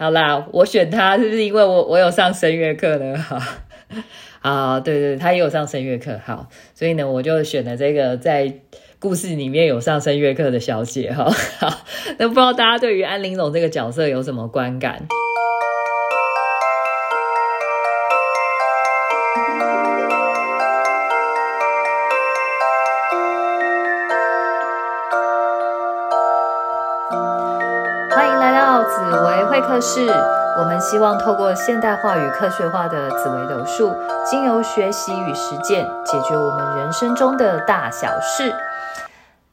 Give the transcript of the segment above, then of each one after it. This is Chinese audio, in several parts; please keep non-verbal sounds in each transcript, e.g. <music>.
好啦，我选他是不是因为我我有上声乐课呢？哈，啊，对对，他也有上声乐课，好，所以呢，我就选了这个在故事里面有上声乐课的小姐，哈，好，<laughs> 那不知道大家对于安玲珑这个角色有什么观感？薇会客室，我们希望透过现代化与科学化的紫微斗数，经由学习与实践，解决我们人生中的大小事。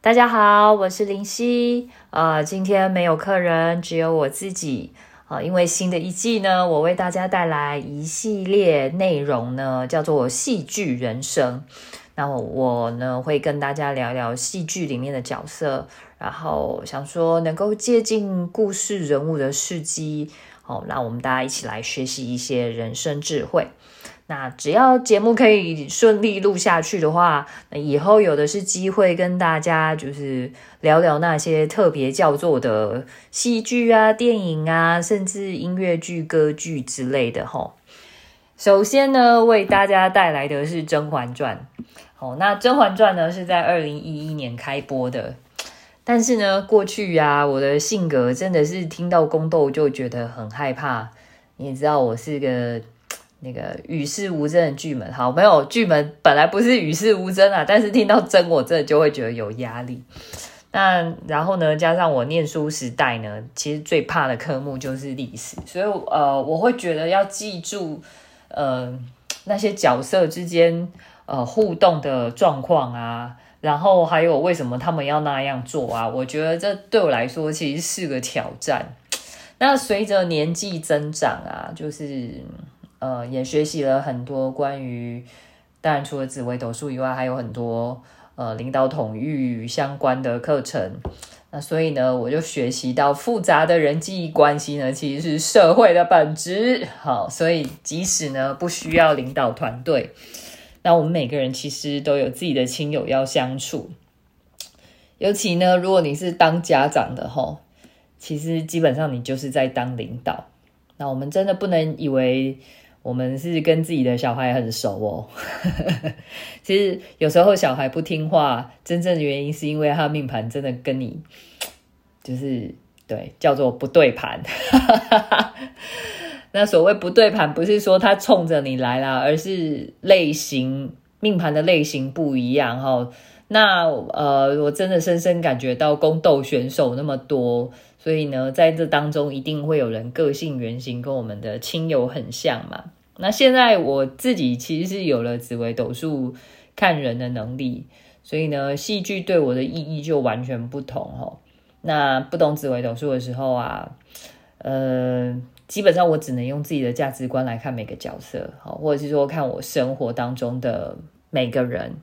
大家好，我是林夕啊，今天没有客人，只有我自己啊。因为新的一季呢，我为大家带来一系列内容呢，叫做戏剧人生。那我呢会跟大家聊聊戏剧里面的角色。然后想说能够接近故事人物的事迹，哦，那我们大家一起来学习一些人生智慧。那只要节目可以顺利录下去的话，那以后有的是机会跟大家就是聊聊那些特别叫做的戏剧啊、电影啊，甚至音乐剧、歌剧之类的。哈，首先呢，为大家带来的是《甄嬛传》。哦，那《甄嬛传》呢是在二零一一年开播的。但是呢，过去呀，我的性格真的是听到宫斗就觉得很害怕。你也知道，我是个那个与世无争的巨门。好，没有巨门本来不是与世无争啊，但是听到争，我真的就会觉得有压力。那然后呢，加上我念书时代呢，其实最怕的科目就是历史，所以呃，我会觉得要记住呃那些角色之间呃互动的状况啊。然后还有为什么他们要那样做啊？我觉得这对我来说其实是个挑战。那随着年纪增长啊，就是呃也学习了很多关于，当然除了紫微斗数以外，还有很多呃领导统御相关的课程。那所以呢，我就学习到复杂的人际关系呢，其实是社会的本质。好，所以即使呢不需要领导团队。那我们每个人其实都有自己的亲友要相处，尤其呢，如果你是当家长的吼，其实基本上你就是在当领导。那我们真的不能以为我们是跟自己的小孩很熟哦。<laughs> 其实有时候小孩不听话，真正的原因是因为他命盘真的跟你就是对叫做不对盘。那所谓不对盘，不是说他冲着你来啦，而是类型命盘的类型不一样哈。那呃，我真的深深感觉到宫斗选手那么多，所以呢，在这当中一定会有人个性原型跟我们的亲友很像嘛。那现在我自己其实是有了紫微斗数看人的能力，所以呢，戏剧对我的意义就完全不同哈。那不懂紫微斗数的时候啊，呃。基本上我只能用自己的价值观来看每个角色，好，或者是说看我生活当中的每个人。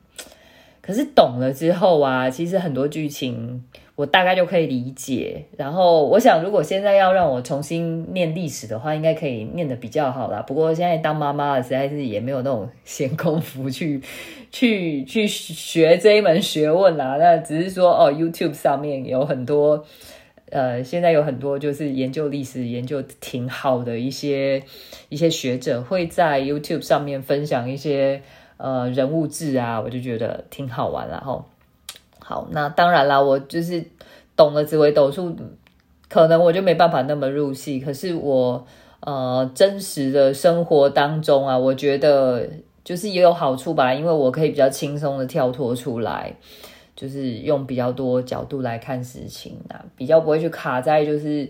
可是懂了之后啊，其实很多剧情我大概就可以理解。然后我想，如果现在要让我重新念历史的话，应该可以念的比较好啦。不过现在当妈妈了，实在是也没有那种闲工夫去去去学这一门学问啦。那只是说哦，YouTube 上面有很多。呃，现在有很多就是研究历史研究挺好的一些一些学者会在 YouTube 上面分享一些呃人物志啊，我就觉得挺好玩了哈。好，那当然啦，我就是懂了紫微斗数，可能我就没办法那么入戏。可是我呃真实的生活当中啊，我觉得就是也有好处吧，因为我可以比较轻松的跳脱出来。就是用比较多角度来看事情啊，比较不会去卡在就是，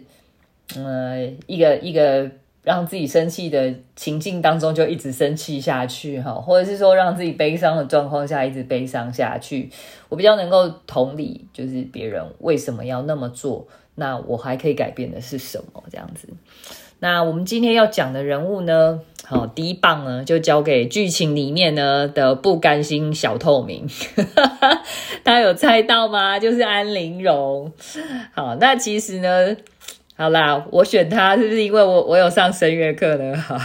嗯，一个一个让自己生气的情境当中就一直生气下去哈，或者是说让自己悲伤的状况下一直悲伤下去。我比较能够同理，就是别人为什么要那么做，那我还可以改变的是什么这样子。那我们今天要讲的人物呢？好，第一棒呢就交给剧情里面呢的不甘心小透明，<laughs> 大家有猜到吗？就是安陵容。好，那其实呢，好啦，我选他是不是因为我我有上声乐课呢？哈，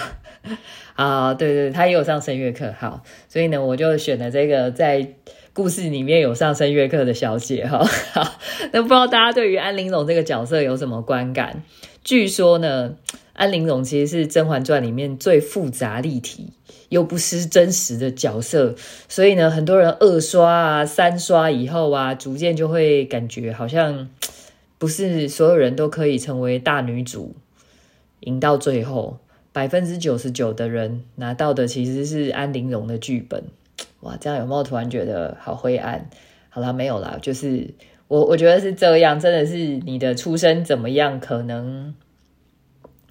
<laughs> 啊，对对，他也有上声乐课，好，所以呢，我就选了这个在故事里面有上声乐课的小姐哈。<laughs> 那不知道大家对于安陵容这个角色有什么观感？据说呢，安陵容其实是《甄嬛传》里面最复杂立体又不失真实的角色，所以呢，很多人二刷啊、三刷以后啊，逐渐就会感觉好像不是所有人都可以成为大女主，赢到最后，百分之九十九的人拿到的其实是安陵容的剧本。哇，这样有没有突然觉得好灰暗？好啦，没有啦，就是我我觉得是这样，真的是你的出身怎么样，可能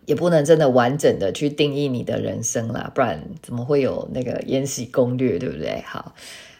也不能真的完整的去定义你的人生啦，不然怎么会有那个《延禧攻略》，对不对？好，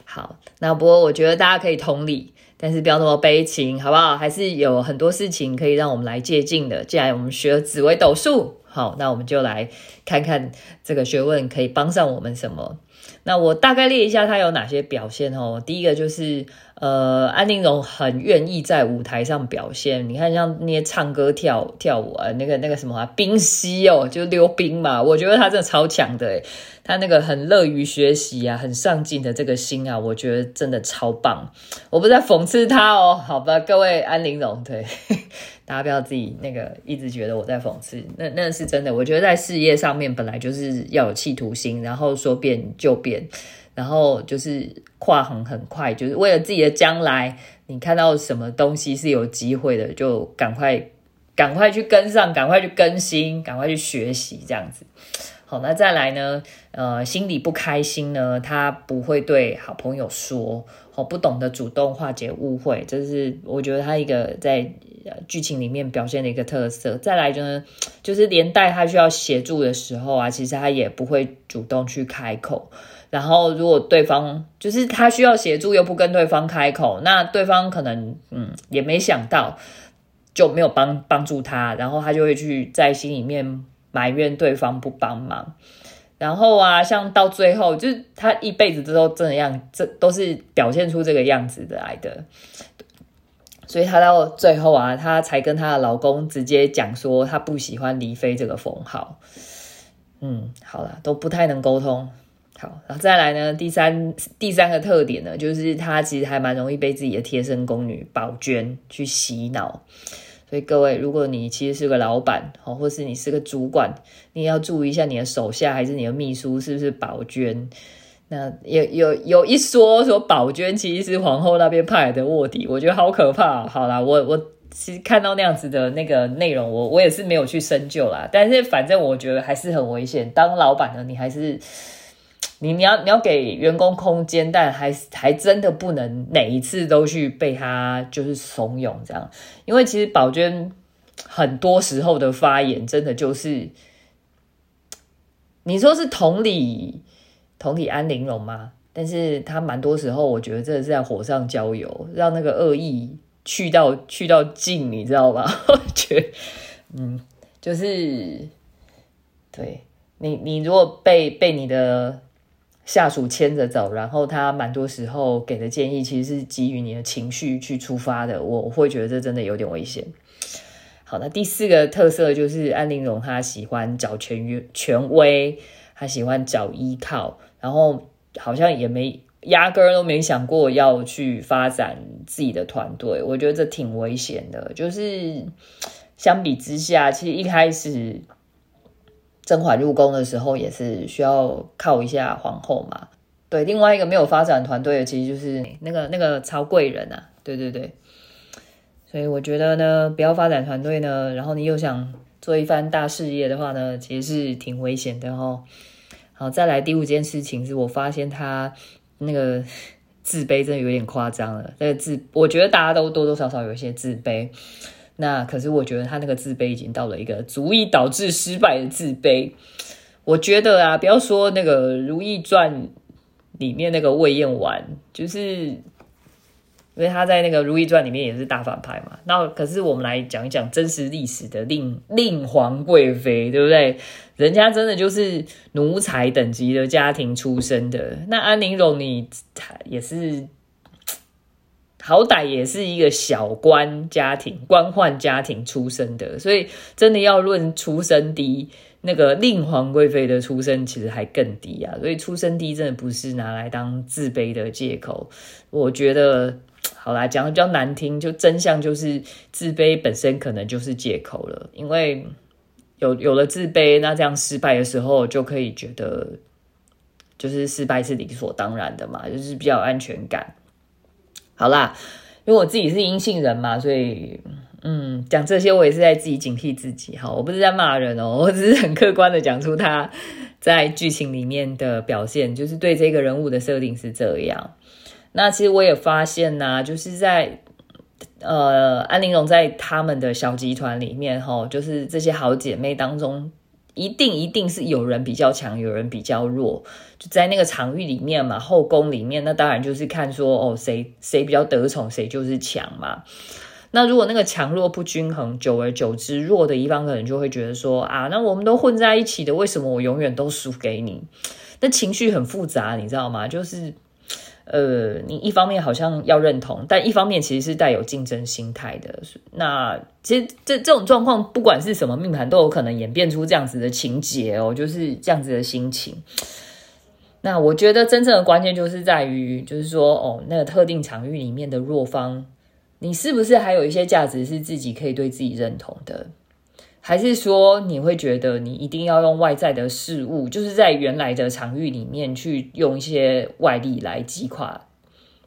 好，那不过我觉得大家可以同理，但是不要那么悲情，好不好？还是有很多事情可以让我们来借鉴的。既然我们学了紫微斗数，好，那我们就来看看这个学问可以帮上我们什么。那我大概列一下它有哪些表现哦。第一个就是，呃，安陵容很愿意在舞台上表现。你看，像那些唱歌跳跳舞啊，那个那个什么冰溪哦，就溜冰嘛。我觉得他真的超强的诶他那个很乐于学习啊，很上进的这个心啊，我觉得真的超棒。我不在讽刺他哦，好吧，各位安陵容，对。大家不要自己那个一直觉得我在讽刺，那那是真的。我觉得在事业上面本来就是要有企图心，然后说变就变，然后就是跨行很快，就是为了自己的将来。你看到什么东西是有机会的，就赶快赶快去跟上，赶快去更新，赶快去学习，这样子。好，那再来呢？呃，心里不开心呢，他不会对好朋友说，哦，不懂得主动化解误会，这是我觉得他一个在。剧情里面表现的一个特色，再来就是，就是连带他需要协助的时候啊，其实他也不会主动去开口。然后如果对方就是他需要协助又不跟对方开口，那对方可能嗯也没想到就没有帮帮助他，然后他就会去在心里面埋怨对方不帮忙。然后啊，像到最后就是他一辈子都这样，这都是表现出这个样子的来的。所以她到最后啊，她才跟她的老公直接讲说，她不喜欢黎妃这个封号。嗯，好了，都不太能沟通。好，然后再来呢，第三第三个特点呢，就是她其实还蛮容易被自己的贴身宫女宝娟去洗脑。所以各位，如果你其实是个老板，哦，或是你是个主管，你要注意一下你的手下还是你的秘书是不是宝娟。那有有有一说说宝娟其实是皇后那边派来的卧底，我觉得好可怕。好啦，我我其实看到那样子的那个内容，我我也是没有去深究啦。但是反正我觉得还是很危险。当老板的你还是你你要你要给员工空间，但还还真的不能每一次都去被他就是怂恿这样。因为其实宝娟很多时候的发言，真的就是你说是同理。同理安玲容吗？但是他蛮多时候，我觉得这是在火上浇油，让那个恶意去到去到尽，你知道吗？我 <laughs> 觉得，嗯，就是对你，你如果被被你的下属牵着走，然后他蛮多时候给的建议，其实是基于你的情绪去出发的，我会觉得这真的有点危险。好，那第四个特色就是安陵容，她喜欢找权威，权威，她喜欢找依靠。然后好像也没压根儿都没想过要去发展自己的团队，我觉得这挺危险的。就是相比之下，其实一开始甄嬛入宫的时候也是需要靠一下皇后嘛。对，另外一个没有发展团队的，其实就是那个那个曹贵人啊。对对对，所以我觉得呢，不要发展团队呢，然后你又想做一番大事业的话呢，其实是挺危险的哦。好，再来第五件事情是我发现他那个 <laughs> 自卑真的有点夸张了。那个自，我觉得大家都多多少少有一些自卑。那可是我觉得他那个自卑已经到了一个足以导致失败的自卑。我觉得啊，不要说那个《如懿传》里面那个魏燕婉，就是。因为他在那个《如懿传》里面也是大反派嘛，那可是我们来讲一讲真实历史的令令皇贵妃，对不对？人家真的就是奴才等级的家庭出身的。那安陵容，你也是好歹也是一个小官家庭、官宦家庭出身的，所以真的要论出身低，那个令皇贵妃的出身其实还更低啊。所以出身低真的不是拿来当自卑的借口，我觉得。好啦，讲的比较难听，就真相就是自卑本身可能就是借口了，因为有有了自卑，那这样失败的时候就可以觉得就是失败是理所当然的嘛，就是比较有安全感。好啦，因为我自己是阴性人嘛，所以嗯，讲这些我也是在自己警惕自己。哈，我不是在骂人哦，<laughs> 我只是很客观的讲出他在剧情里面的表现，就是对这个人物的设定是这样。那其实我也发现呐，就是在呃安陵容在他们的小集团里面，哈，就是这些好姐妹当中，一定一定是有人比较强，有人比较弱，就在那个场域里面嘛，后宫里面，那当然就是看说哦，谁谁比较得宠，谁就是强嘛。那如果那个强弱不均衡，久而久之，弱的一方可能就会觉得说啊，那我们都混在一起的，为什么我永远都输给你？那情绪很复杂，你知道吗？就是。呃，你一方面好像要认同，但一方面其实是带有竞争心态的。那其实这这种状况，不管是什么命盘，都有可能演变出这样子的情节哦，就是这样子的心情。那我觉得真正的关键就是在于，就是说，哦，那个特定场域里面的弱方，你是不是还有一些价值是自己可以对自己认同的？还是说你会觉得你一定要用外在的事物，就是在原来的场域里面去用一些外力来击垮，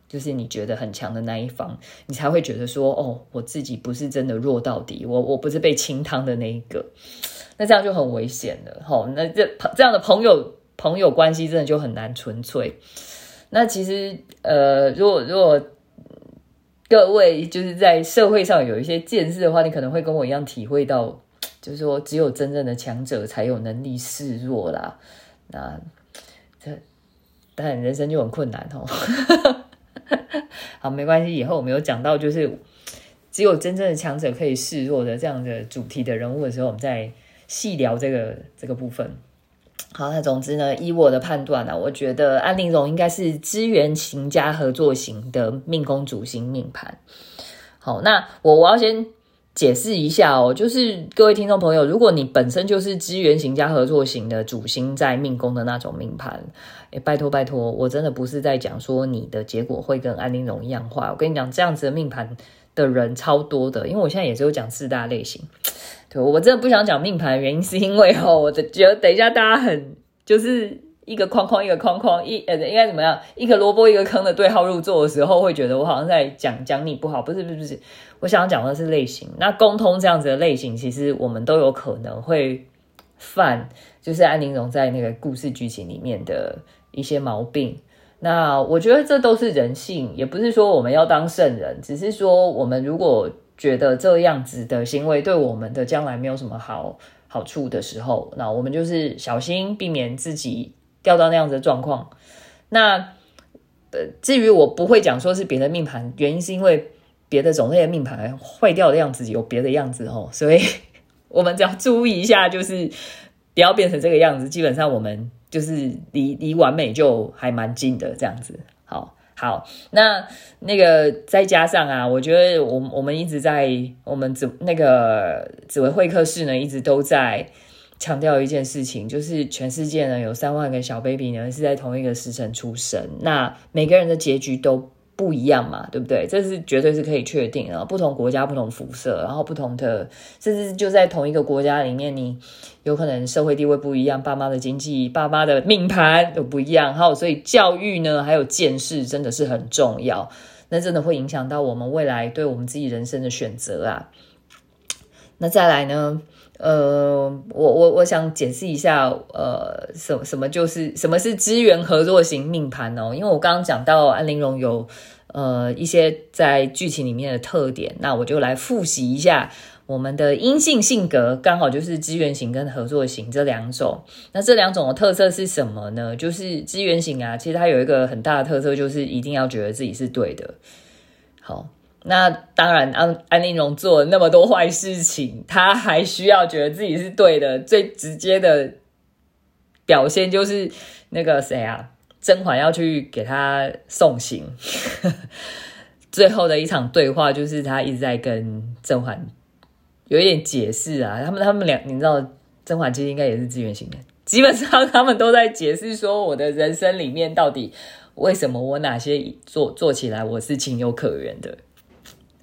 就是你觉得很强的那一方，你才会觉得说，哦，我自己不是真的弱到底，我我不是被清汤的那一个，<laughs> 那这样就很危险了，吼，那这这样的朋友朋友关系真的就很难纯粹。那其实，呃，如果如果各位就是在社会上有一些见识的话，你可能会跟我一样体会到。就是说，只有真正的强者才有能力示弱啦。那这但人生就很困难哦。<laughs> 好，没关系，以后我们有讲到，就是只有真正的强者可以示弱的这样的主题的人物的时候，我们再细聊这个这个部分。好，那总之呢，以我的判断呢，我觉得安陵容应该是资源型加合作型的命宫主星命盘。好，那我我要先。解释一下哦，就是各位听众朋友，如果你本身就是资源型加合作型的主星在命宫的那种命盘，哎，拜托拜托，我真的不是在讲说你的结果会跟安陵容一样坏。我跟你讲，这样子的命盘的人超多的，因为我现在也只有讲四大类型。对 <laughs> 我真的不想讲命盘的原因，是因为哦，我的觉得等一下大家很就是。一个框框一个框框一呃应该怎么样？一个萝卜一个坑的对号入座的时候，会觉得我好像在讲讲你不好，不是不是不是，我想要讲的是类型。那沟通这样子的类型，其实我们都有可能会犯，就是安陵容在那个故事剧情里面的一些毛病。那我觉得这都是人性，也不是说我们要当圣人，只是说我们如果觉得这样子的行为对我们的将来没有什么好好处的时候，那我们就是小心避免自己。掉到那样子的状况，那呃，至于我不会讲说是别的命盘，原因是因为别的种类的命盘坏掉的样子有别的样子哦，所以 <laughs> 我们只要注意一下，就是不要变成这个样子。基本上我们就是离离完美就还蛮近的这样子。好，好，那那个再加上啊，我觉得我我们一直在我们紫那个紫薇会客室呢，一直都在。强调一件事情，就是全世界呢有三万个小 baby 呢是在同一个时辰出生，那每个人的结局都不一样嘛，对不对？这是绝对是可以确定的。不同国家不同肤色，然后不同的，甚至就在同一个国家里面，你有可能社会地位不一样，爸妈的经济、爸妈的命盘都不一样。还有，所以教育呢，还有见识真的是很重要，那真的会影响到我们未来对我们自己人生的选择啊。那再来呢？呃，我我我想解释一下，呃，什什么就是什么是资源合作型命盘哦？因为我刚刚讲到安陵容有呃一些在剧情里面的特点，那我就来复习一下我们的阴性性格，刚好就是资源型跟合作型这两种。那这两种的特色是什么呢？就是资源型啊，其实它有一个很大的特色，就是一定要觉得自己是对的。好。那当然，安安陵容做了那么多坏事情，他还需要觉得自己是对的。最直接的表现就是那个谁啊，甄嬛要去给他送行，<laughs> 最后的一场对话就是他一直在跟甄嬛有一点解释啊。他们他们俩，你知道，甄嬛其实应该也是资源型的，基本上他们都在解释说，我的人生里面到底为什么我哪些做做起来我是情有可原的。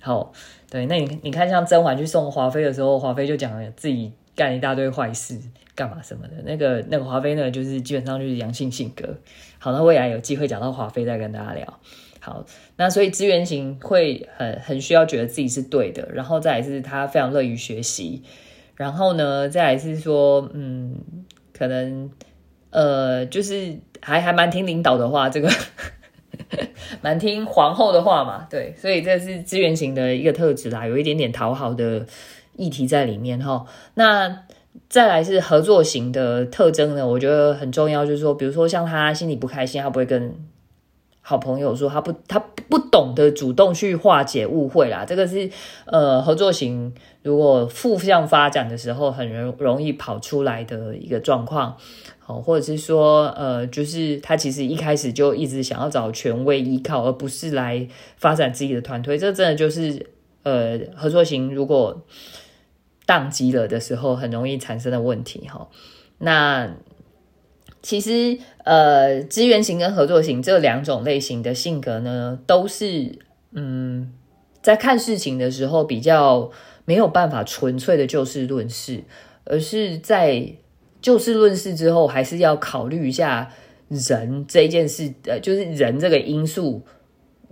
好，对，那你你看，像甄嬛去送华妃的时候，华妃就讲了自己干一大堆坏事，干嘛什么的。那个那个华妃呢，就是基本上就是阳性性格。好，那未来有机会讲到华妃再跟大家聊。好，那所以资源型会很很需要觉得自己是对的，然后再来是他非常乐于学习，然后呢，再来是说，嗯，可能呃，就是还还蛮听领导的话，这个 <laughs> 蛮听皇后的话嘛，对，所以这是资源型的一个特质啦，有一点点讨好的议题在里面哈。那再来是合作型的特征呢，我觉得很重要，就是说，比如说像他心里不开心，他不会跟。好朋友说他不，他不懂得主动去化解误会啦。这个是呃合作型如果负向发展的时候，很容容易跑出来的一个状况。好，或者是说呃，就是他其实一开始就一直想要找权威依靠，而不是来发展自己的团队。这真的就是呃合作型如果宕机了的时候，很容易产生的问题哈。那。其实，呃，资源型跟合作型这两种类型的性格呢，都是嗯，在看事情的时候比较没有办法纯粹的就事论事，而是在就事论事之后，还是要考虑一下人这件事，呃，就是人这个因素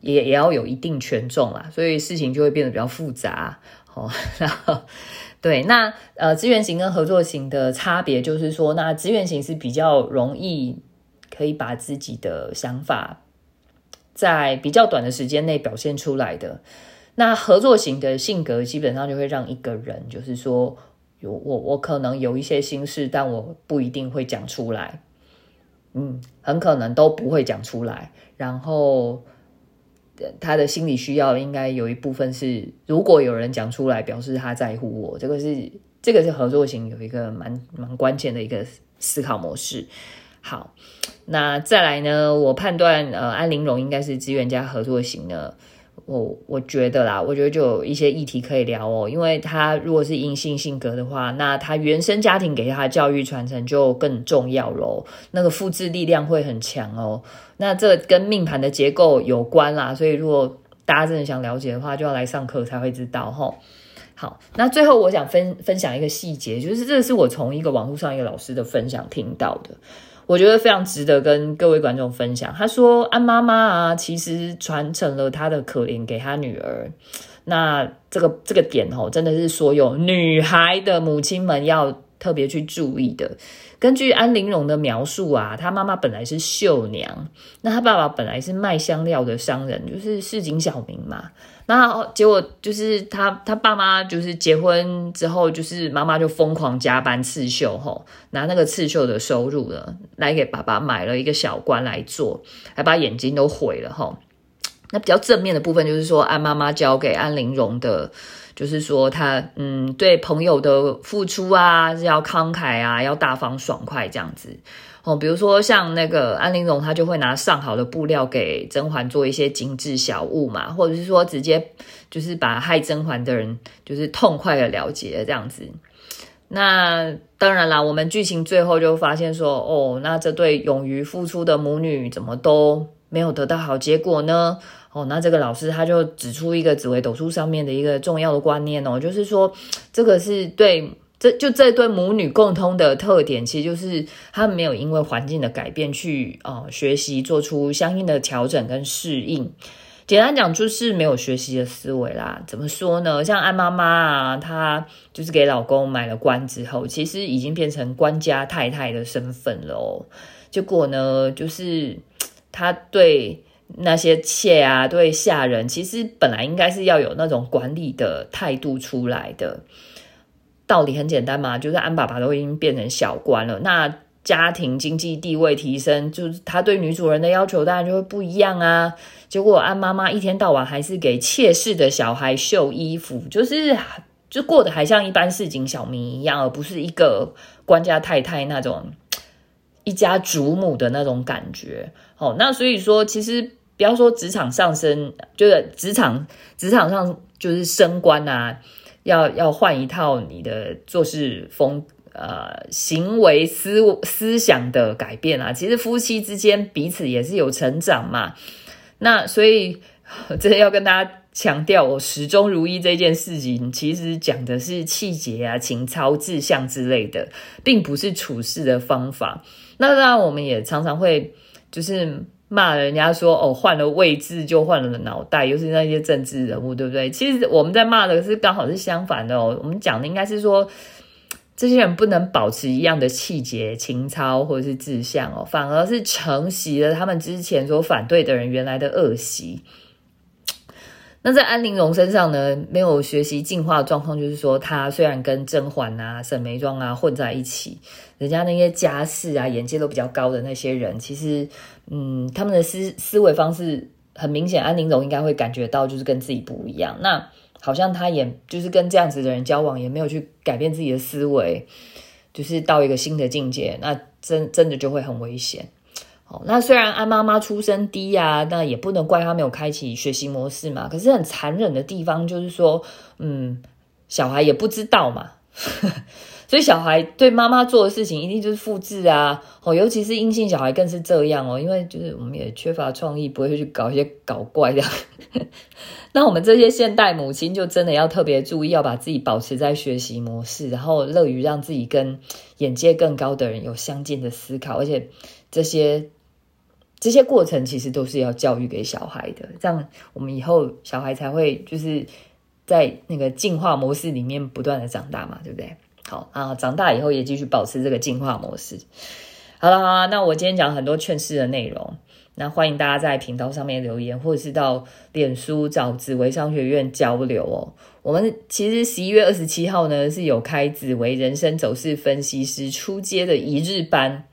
也也要有一定权重啦，所以事情就会变得比较复杂哦。<laughs> 然后。对，那呃，资源型跟合作型的差别就是说，那资源型是比较容易可以把自己的想法在比较短的时间内表现出来的。那合作型的性格基本上就会让一个人，就是说，有我我可能有一些心事，但我不一定会讲出来，嗯，很可能都不会讲出来，然后。他的心理需要应该有一部分是，如果有人讲出来，表示他在乎我，这个是这个是合作型有一个蛮蛮关键的一个思考模式。好，那再来呢，我判断呃安玲珑应该是资源加合作型的。我我觉得啦，我觉得就有一些议题可以聊哦，因为他如果是阴性性格的话，那他原生家庭给他的教育传承就更重要喽，那个复制力量会很强哦。那这跟命盘的结构有关啦，所以如果大家真的想了解的话，就要来上课才会知道哈。好，那最后我想分分享一个细节，就是这是我从一个网络上一个老师的分享听到的。我觉得非常值得跟各位观众分享。他说：“安妈妈啊，其实传承了他的可怜给他女儿。那这个这个点哦，真的是所有女孩的母亲们要特别去注意的。根据安玲容的描述啊，她妈妈本来是绣娘，那她爸爸本来是卖香料的商人，就是市井小民嘛。”那结果就是他他爸妈就是结婚之后，就是妈妈就疯狂加班刺绣吼，拿那个刺绣的收入呢，来给爸爸买了一个小官来做，还把眼睛都毁了吼。那比较正面的部分就是说，安妈妈教给安玲容的，就是说他嗯对朋友的付出啊是，要慷慨啊，要大方爽快这样子。哦，比如说像那个安陵容，她就会拿上好的布料给甄嬛做一些精致小物嘛，或者是说直接就是把害甄嬛的人就是痛快的了结这样子。那当然啦，我们剧情最后就发现说，哦，那这对勇于付出的母女怎么都没有得到好结果呢？哦，那这个老师他就指出一个紫微斗数上面的一个重要的观念哦，就是说这个是对。这就这对母女共通的特点，其实就是他们没有因为环境的改变去呃学习做出相应的调整跟适应。简单讲，就是没有学习的思维啦。怎么说呢？像安妈妈啊，她就是给老公买了官之后，其实已经变成官家太太的身份了哦。结果呢，就是他对那些妾啊，对下人，其实本来应该是要有那种管理的态度出来的。道理很简单嘛，就是安爸爸都已经变成小官了，那家庭经济地位提升，就是他对女主人的要求当然就会不一样啊。结果安妈妈一天到晚还是给妾室的小孩绣衣服，就是就过得还像一般市井小民一样，而不是一个官家太太那种一家主母的那种感觉。好，那所以说，其实不要说职场上升，就是职场职场上就是升官啊。要要换一套你的做事风呃行为思思想的改变啊。其实夫妻之间彼此也是有成长嘛。那所以 <laughs> 真的要跟大家强调，我始终如一这件事情，其实讲的是气节啊、情操、志向之类的，并不是处事的方法。那当然，我们也常常会就是骂人家说哦，换了位置就换了脑袋，尤其是那些政治人物，对不对？其实我们在骂的是刚好是相反的哦。我们讲的应该是说，这些人不能保持一样的气节、情操或者是志向哦，反而是承袭了他们之前所反对的人原来的恶习。那在安陵容身上呢，没有学习进化的状况，就是说，她虽然跟甄嬛啊、沈眉庄啊混在一起，人家那些家世啊、眼界都比较高的那些人，其实，嗯，他们的思思维方式很明显，安陵容应该会感觉到，就是跟自己不一样。那好像她也就是跟这样子的人交往，也没有去改变自己的思维，就是到一个新的境界，那真真的就会很危险。那虽然安妈妈出身低呀，那也不能怪她没有开启学习模式嘛。可是很残忍的地方就是说，嗯，小孩也不知道嘛，<laughs> 所以小孩对妈妈做的事情一定就是复制啊。哦，尤其是阴性小孩更是这样哦，因为就是我们也缺乏创意，不会去搞一些搞怪的。<laughs> 那我们这些现代母亲就真的要特别注意，要把自己保持在学习模式，然后乐于让自己跟眼界更高的人有相近的思考，而且这些。这些过程其实都是要教育给小孩的，这样我们以后小孩才会就是在那个进化模式里面不断的长大嘛，对不对？好啊，长大以后也继续保持这个进化模式。好了好了，那我今天讲很多劝世的内容，那欢迎大家在频道上面留言，或者是到脸书找紫薇商学院交流哦。我们其实十一月二十七号呢是有开紫薇人生走势分析师出街的一日班。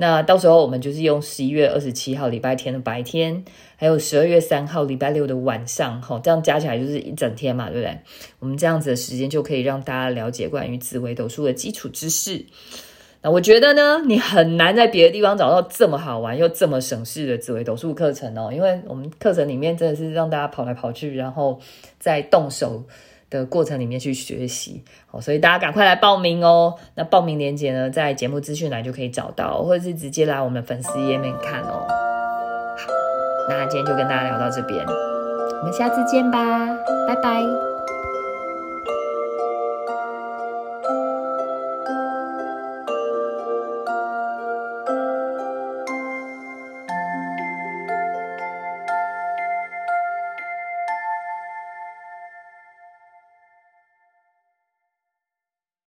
那到时候我们就是用十一月二十七号礼拜天的白天，还有十二月三号礼拜六的晚上，哈，这样加起来就是一整天嘛，对不对？我们这样子的时间就可以让大家了解关于紫微斗数的基础知识。那我觉得呢，你很难在别的地方找到这么好玩又这么省事的紫微斗数课程哦，因为我们课程里面真的是让大家跑来跑去，然后再动手。的过程里面去学习，好，所以大家赶快来报名哦。那报名链接呢，在节目资讯栏就可以找到，或者是直接来我们粉丝页面看哦。好，那今天就跟大家聊到这边，我们下次见吧，拜拜。